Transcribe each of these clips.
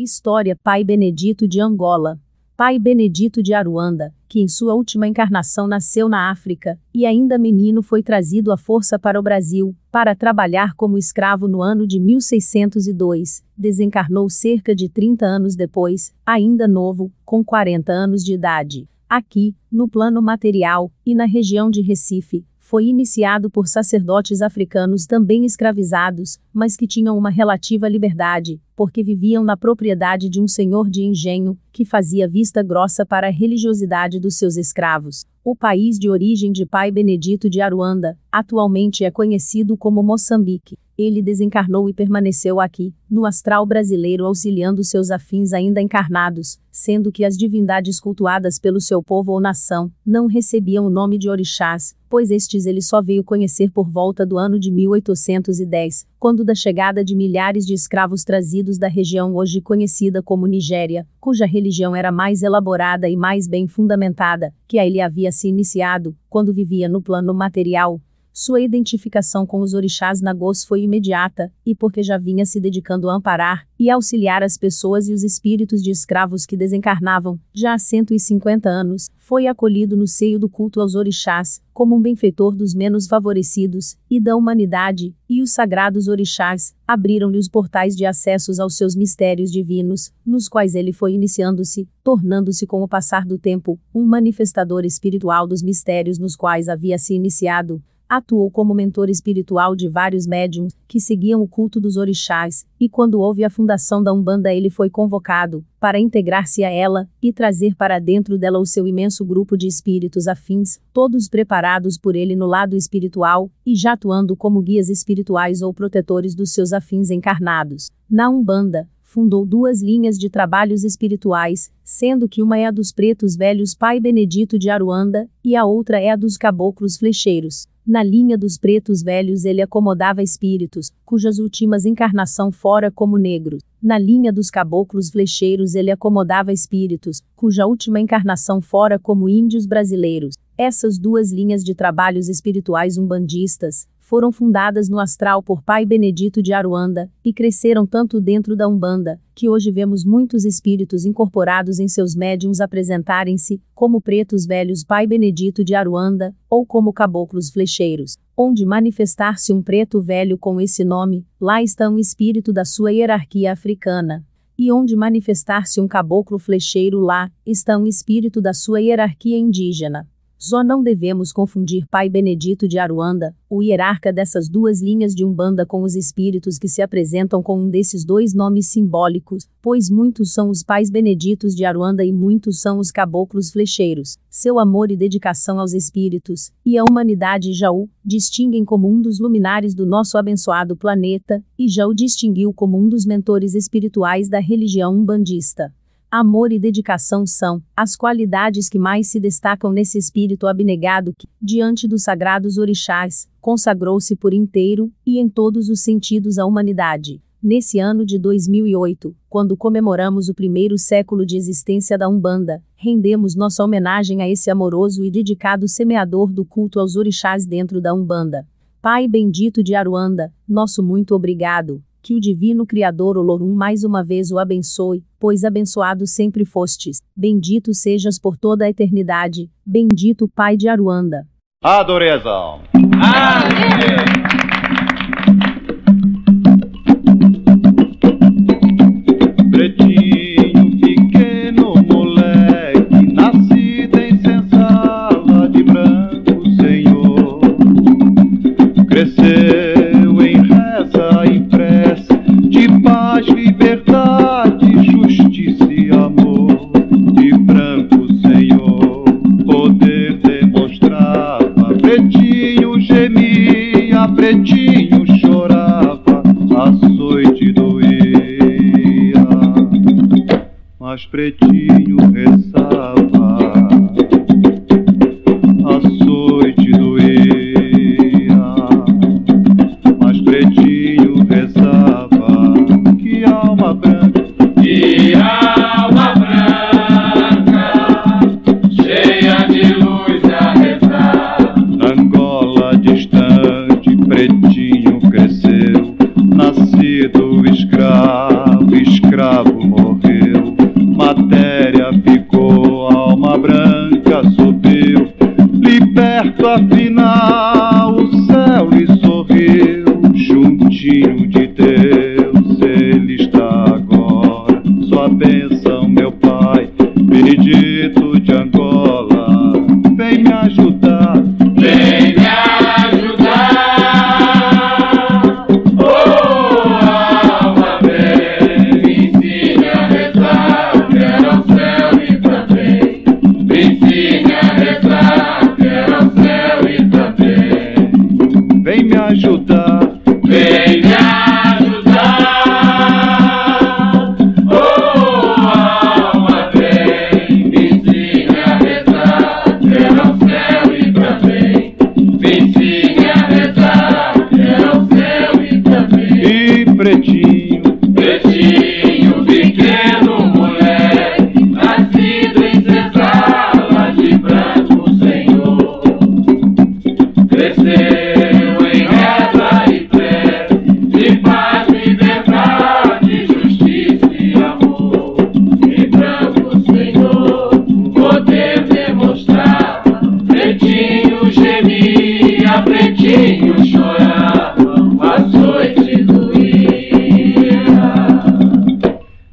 História Pai Benedito de Angola. Pai Benedito de Aruanda, que em sua última encarnação nasceu na África, e ainda menino foi trazido à força para o Brasil, para trabalhar como escravo no ano de 1602, desencarnou cerca de 30 anos depois, ainda novo, com 40 anos de idade. Aqui, no plano material, e na região de Recife, foi iniciado por sacerdotes africanos também escravizados, mas que tinham uma relativa liberdade, porque viviam na propriedade de um senhor de engenho, que fazia vista grossa para a religiosidade dos seus escravos. O país de origem de pai Benedito de Aruanda, atualmente é conhecido como Moçambique. Ele desencarnou e permaneceu aqui, no astral brasileiro, auxiliando seus afins ainda encarnados, sendo que as divindades cultuadas pelo seu povo ou nação não recebiam o nome de orixás, pois estes ele só veio conhecer por volta do ano de 1810, quando da chegada de milhares de escravos trazidos da região hoje conhecida como Nigéria, cuja religião era mais elaborada e mais bem fundamentada que a ele havia se iniciado, quando vivia no plano material, sua identificação com os orixás nagôs foi imediata, e porque já vinha se dedicando a amparar e auxiliar as pessoas e os espíritos de escravos que desencarnavam, já há 150 anos, foi acolhido no seio do culto aos orixás, como um benfeitor dos menos favorecidos e da humanidade, e os sagrados orixás abriram-lhe os portais de acessos aos seus mistérios divinos, nos quais ele foi iniciando-se, tornando-se com o passar do tempo um manifestador espiritual dos mistérios nos quais havia se iniciado Atuou como mentor espiritual de vários médiums que seguiam o culto dos orixás, e quando houve a fundação da Umbanda, ele foi convocado para integrar-se a ela e trazer para dentro dela o seu imenso grupo de espíritos afins, todos preparados por ele no lado espiritual e já atuando como guias espirituais ou protetores dos seus afins encarnados. Na Umbanda, fundou duas linhas de trabalhos espirituais, sendo que uma é a dos pretos velhos Pai Benedito de Aruanda, e a outra é a dos caboclos flecheiros. Na linha dos pretos velhos ele acomodava espíritos, cujas últimas encarnação fora como negros. Na linha dos caboclos flecheiros ele acomodava espíritos, cuja última encarnação fora como índios brasileiros. Essas duas linhas de trabalhos espirituais umbandistas, foram fundadas no astral por Pai Benedito de Aruanda, e cresceram tanto dentro da Umbanda, que hoje vemos muitos espíritos incorporados em seus médiums apresentarem-se, como pretos velhos Pai Benedito de Aruanda, ou como caboclos flecheiros. Onde manifestar-se um preto velho com esse nome, lá está um espírito da sua hierarquia africana. E onde manifestar-se um caboclo flecheiro, lá está um espírito da sua hierarquia indígena. Só não devemos confundir Pai Benedito de Aruanda, o hierarca dessas duas linhas de Umbanda, com os espíritos que se apresentam com um desses dois nomes simbólicos, pois muitos são os pais beneditos de Aruanda e muitos são os caboclos flecheiros. Seu amor e dedicação aos espíritos e à humanidade já o distinguem como um dos luminares do nosso abençoado planeta, e já o distinguiu como um dos mentores espirituais da religião umbandista. Amor e dedicação são as qualidades que mais se destacam nesse espírito abnegado que, diante dos sagrados orixás, consagrou-se por inteiro e em todos os sentidos à humanidade. Nesse ano de 2008, quando comemoramos o primeiro século de existência da Umbanda, rendemos nossa homenagem a esse amoroso e dedicado semeador do culto aos orixás dentro da Umbanda. Pai bendito de Aruanda, nosso muito obrigado, que o divino Criador Olorum mais uma vez o abençoe, pois abençoado sempre fostes. Bendito sejas por toda a eternidade. Bendito Pai de Aruanda. Adoração. Pretinho, pretinho chorava, açoite doía. Mas pretinho rezava, vem me ajudar. Vem.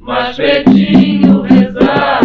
mas pretinho rezar.